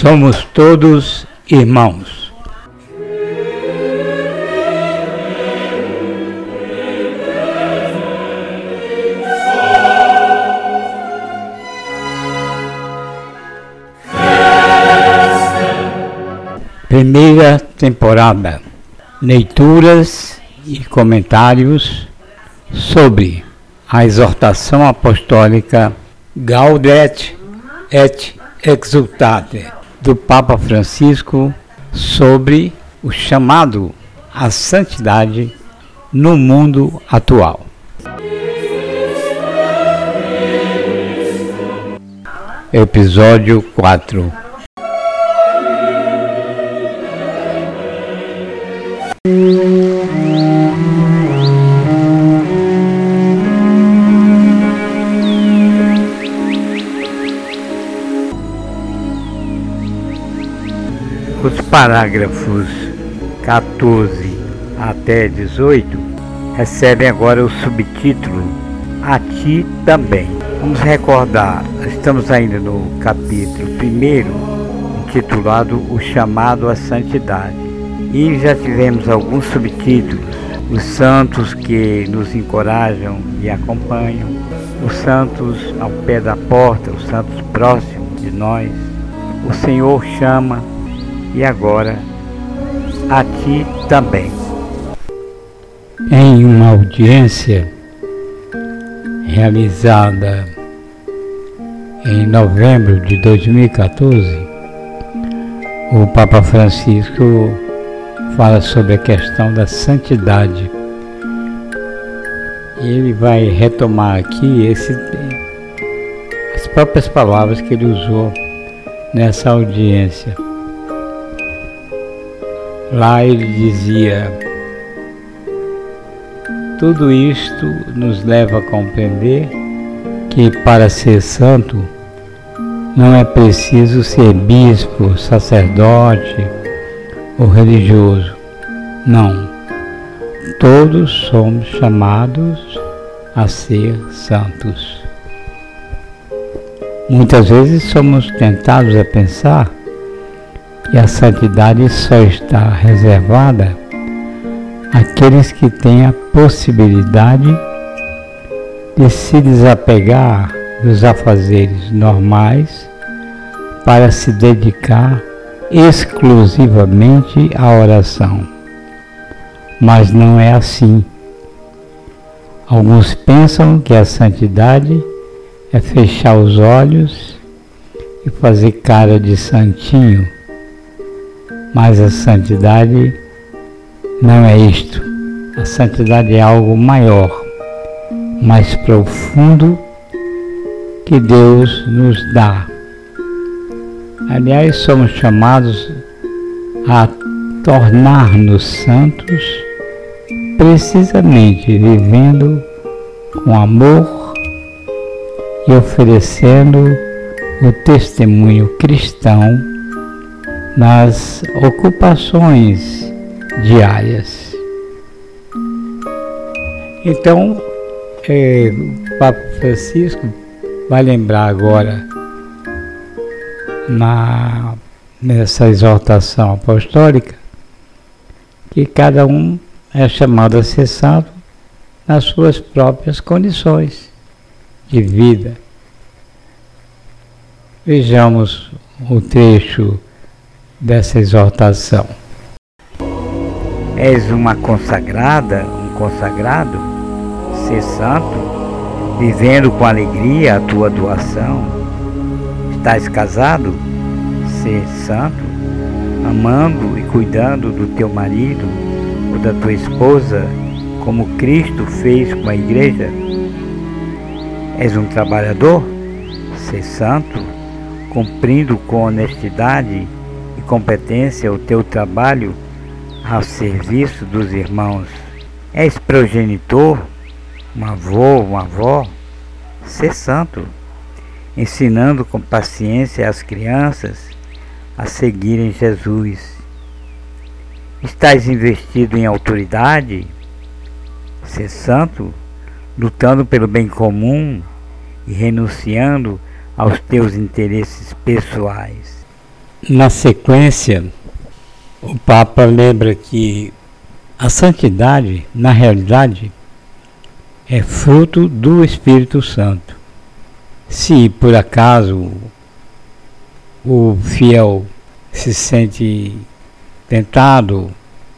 Somos todos irmãos. Primeira temporada. Leituras e comentários sobre a exortação apostólica Gaudet et Exultate do Papa Francisco sobre o chamado à santidade no mundo atual. Episódio 4 Os parágrafos 14 até 18 recebem agora o subtítulo A Ti Também. Vamos recordar, estamos ainda no capítulo 1, intitulado O Chamado à Santidade. E já tivemos alguns subtítulos: Os santos que nos encorajam e acompanham, os santos ao pé da porta, os santos próximos de nós. O Senhor chama e agora a ti também. Em uma audiência realizada em novembro de 2014, o Papa Francisco fala sobre a questão da santidade. E ele vai retomar aqui esse, as próprias palavras que ele usou nessa audiência. Lá ele dizia: tudo isto nos leva a compreender que para ser santo não é preciso ser bispo, sacerdote ou religioso. Não. Todos somos chamados a ser santos. Muitas vezes somos tentados a pensar e a santidade só está reservada àqueles que têm a possibilidade de se desapegar dos afazeres normais para se dedicar exclusivamente à oração. Mas não é assim. Alguns pensam que a santidade é fechar os olhos e fazer cara de santinho mas a santidade não é isto. A santidade é algo maior, mais profundo que Deus nos dá. Aliás, somos chamados a tornar-nos santos precisamente vivendo com amor e oferecendo o testemunho cristão nas ocupações diárias. Então, é, o Papa Francisco vai lembrar agora na, nessa exortação apostólica que cada um é chamado a ser santo nas suas próprias condições de vida. Vejamos o trecho dessa exortação. És uma consagrada, um consagrado, ser santo, vivendo com alegria a tua doação. Estás casado, ser santo, amando e cuidando do teu marido ou da tua esposa, como Cristo fez com a igreja. És um trabalhador, ser santo, cumprindo com honestidade competência o teu trabalho ao serviço dos irmãos. És progenitor, um avô, uma avó, ser santo, ensinando com paciência as crianças a seguirem Jesus. Estás investido em autoridade, ser santo, lutando pelo bem comum e renunciando aos teus interesses pessoais. Na sequência, o Papa lembra que a santidade, na realidade, é fruto do Espírito Santo. Se por acaso o fiel se sente tentado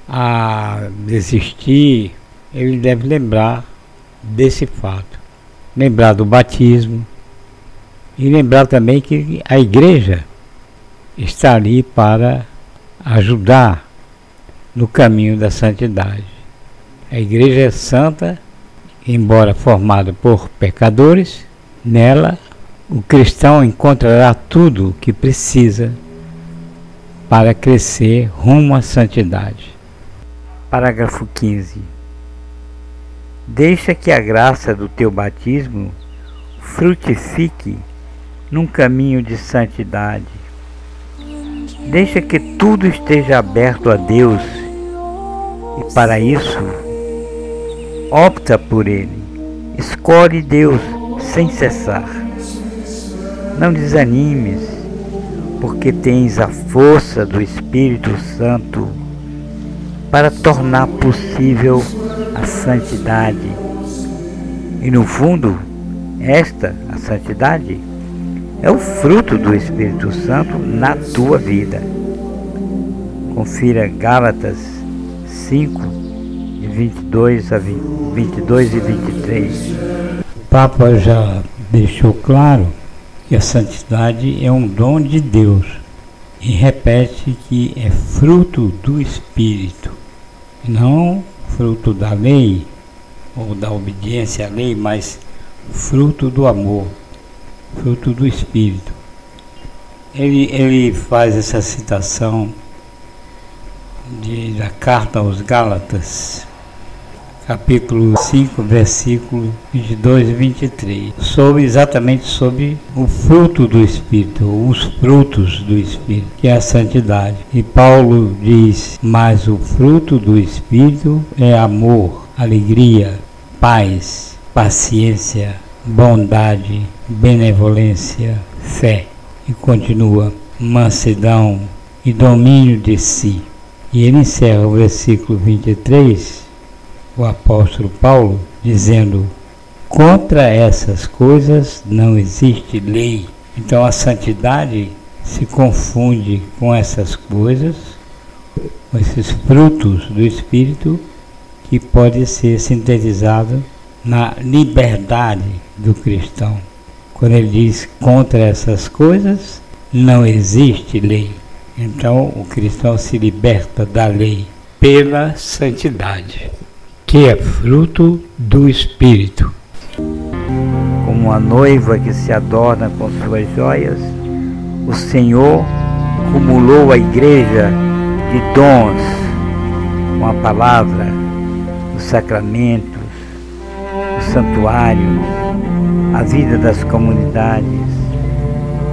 a desistir, ele deve lembrar desse fato. Lembrar do batismo e lembrar também que a igreja está ali para ajudar no caminho da santidade. A igreja é santa, embora formada por pecadores, nela o cristão encontrará tudo o que precisa para crescer rumo à santidade. Parágrafo 15. Deixa que a graça do teu batismo frutifique num caminho de santidade. Deixa que tudo esteja aberto a Deus e para isso opta por Ele. Escolhe Deus sem cessar. Não desanimes, porque tens a força do Espírito Santo para tornar possível a santidade. E no fundo, esta, a santidade, é o fruto do Espírito Santo na tua vida. Confira Gálatas 5, de 22 a 20, 22 e 23. O Papa já deixou claro que a santidade é um dom de Deus e repete que é fruto do Espírito, não fruto da lei ou da obediência à lei, mas fruto do amor fruto do Espírito. Ele, ele faz essa citação de, da carta aos Gálatas, capítulo 5, versículo 22 e 23, sobre exatamente sobre o fruto do Espírito, os frutos do Espírito, que é a santidade. E Paulo diz: Mas o fruto do Espírito é amor, alegria, paz, paciência, bondade, benevolência, fé. E continua, mansidão e domínio de si. E ele encerra o versículo 23, o apóstolo Paulo, dizendo: Contra essas coisas não existe lei. Então a santidade se confunde com essas coisas, com esses frutos do Espírito, que pode ser sintetizado na liberdade do cristão. Quando ele diz contra essas coisas, não existe lei. Então o cristão se liberta da lei pela santidade, que é fruto do Espírito. Como a noiva que se adorna com suas joias, o Senhor cumulou a igreja de dons com a palavra, os sacramentos, santuário, a vida das comunidades,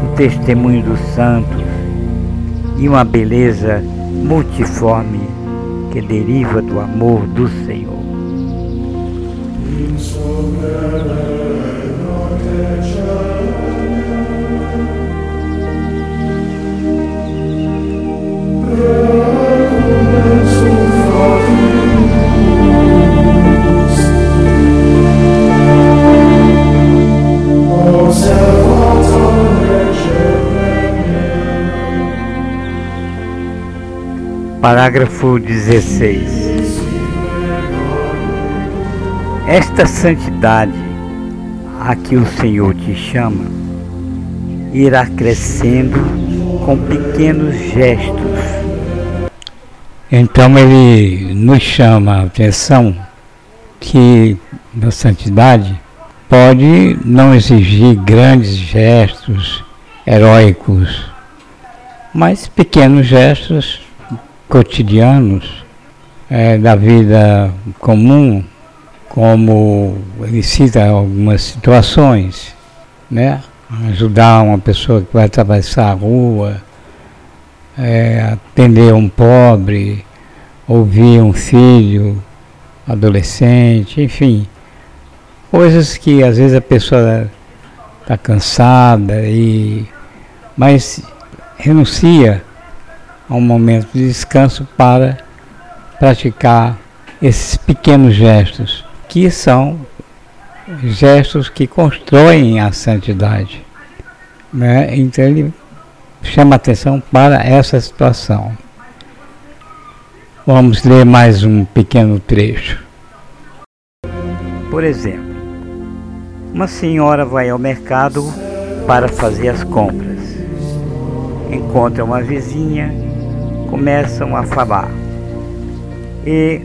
o testemunho dos santos e uma beleza multiforme que deriva do amor do Senhor. Parágrafo 16. Esta santidade a que o Senhor te chama irá crescendo com pequenos gestos. Então ele nos chama a atenção que a santidade pode não exigir grandes gestos heróicos, mas pequenos gestos cotidianos é, da vida comum, como ele cita algumas situações, né? Ajudar uma pessoa que vai atravessar a rua, é, atender um pobre, ouvir um filho, adolescente, enfim, coisas que às vezes a pessoa está cansada e mas renuncia a um momento de descanso para praticar esses pequenos gestos, que são gestos que constroem a santidade. Né? Então ele chama atenção para essa situação. Vamos ler mais um pequeno trecho. Por exemplo, uma senhora vai ao mercado para fazer as compras. Encontra uma vizinha, começam a falar e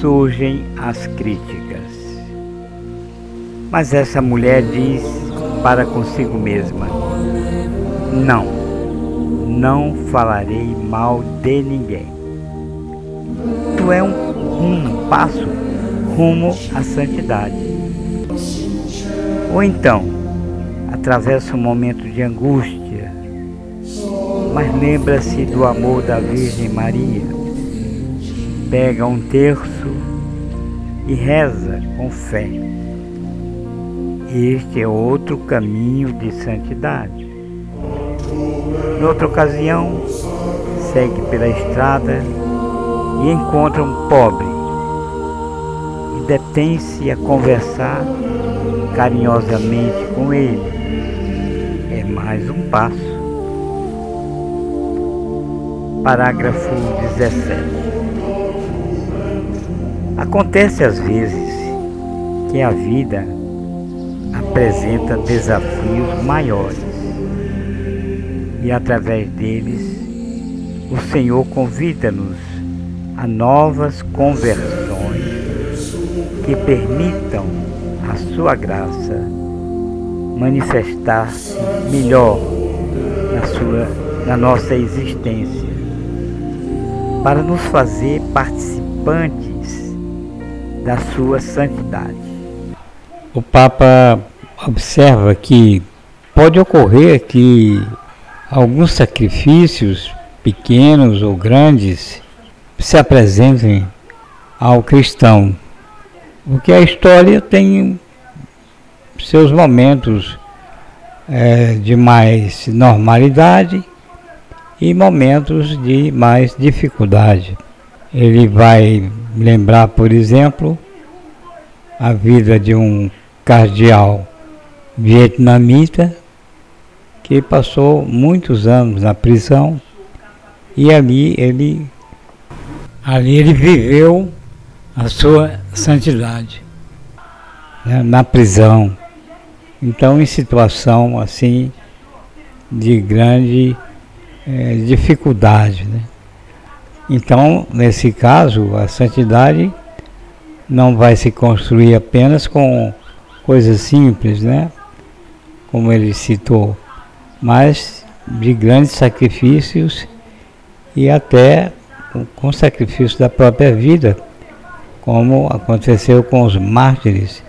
surgem as críticas. Mas essa mulher diz para consigo mesma: Não, não falarei mal de ninguém. Tu é um, um passo rumo à santidade. Ou então, atravessa um momento de angústia, mas lembra-se do amor da Virgem Maria. Pega um terço e reza com fé. Este é outro caminho de santidade. Noutra ocasião, segue pela estrada e encontra um pobre e detém-se a conversar carinhosamente com ele. É mais um passo. Parágrafo 17. Acontece às vezes que a vida apresenta desafios maiores e através deles o Senhor convida-nos a novas conversões que permitam a sua graça manifestar-se melhor na, sua, na nossa existência, para nos fazer participantes da sua santidade. O Papa observa que pode ocorrer que alguns sacrifícios, pequenos ou grandes, se apresentem ao cristão porque a história tem seus momentos é, de mais normalidade e momentos de mais dificuldade. Ele vai lembrar, por exemplo, a vida de um cardeal vietnamita que passou muitos anos na prisão e ali ele ali ele viveu a sua santidade né, na prisão. Então, em situação assim de grande é, dificuldade. Né? Então, nesse caso, a santidade não vai se construir apenas com coisas simples, né? como ele citou, mas de grandes sacrifícios e até com sacrifício da própria vida como aconteceu com os mártires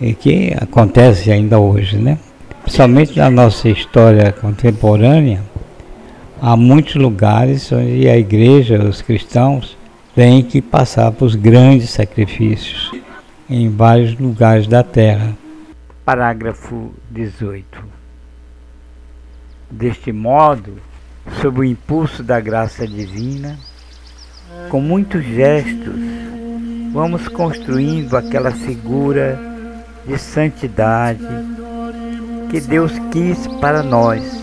e que acontece ainda hoje, né? Principalmente na nossa história contemporânea, há muitos lugares onde a igreja, os cristãos, têm que passar por grandes sacrifícios em vários lugares da terra. Parágrafo 18. Deste modo, sob o impulso da graça divina, com muitos gestos vamos construindo aquela figura de santidade que Deus quis para nós,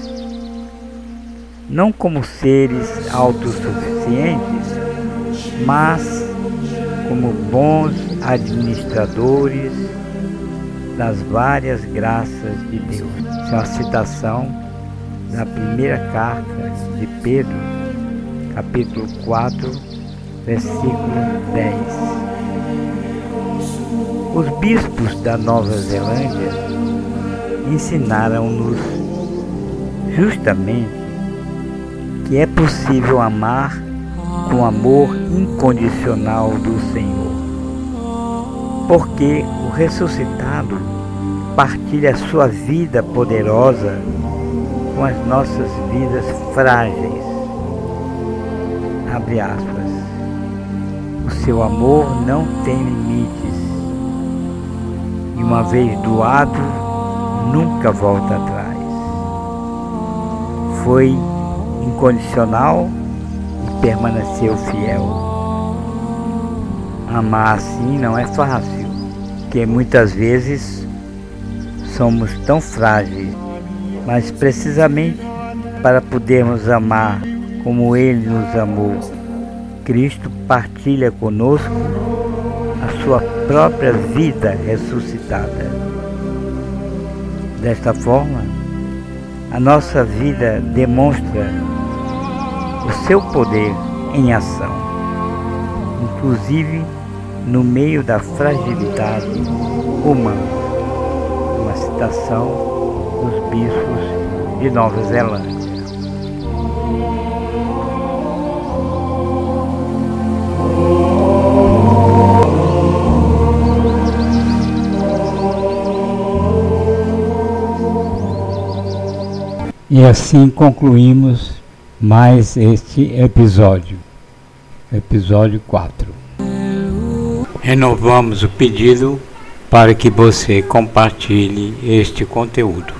não como seres autossuficientes, mas como bons administradores das várias graças de Deus. Isso é uma citação da primeira carta de Pedro, capítulo 4, versículo 10. Os bispos da Nova Zelândia ensinaram-nos justamente que é possível amar com amor incondicional do Senhor. Porque o ressuscitado partilha sua vida poderosa com as nossas vidas frágeis. Abre aspas. O seu amor não tem limites e uma vez doado, nunca volta atrás. Foi incondicional e permaneceu fiel. Amar assim não é fácil, porque muitas vezes somos tão frágeis, mas precisamente para podermos amar como Ele nos amou, Cristo partilha conosco a sua própria vida ressuscitada. Desta forma, a nossa vida demonstra o seu poder em ação, inclusive no meio da fragilidade humana. Uma citação dos bispos de Nova Zelândia. E assim concluímos mais este episódio, episódio 4. Renovamos o pedido para que você compartilhe este conteúdo.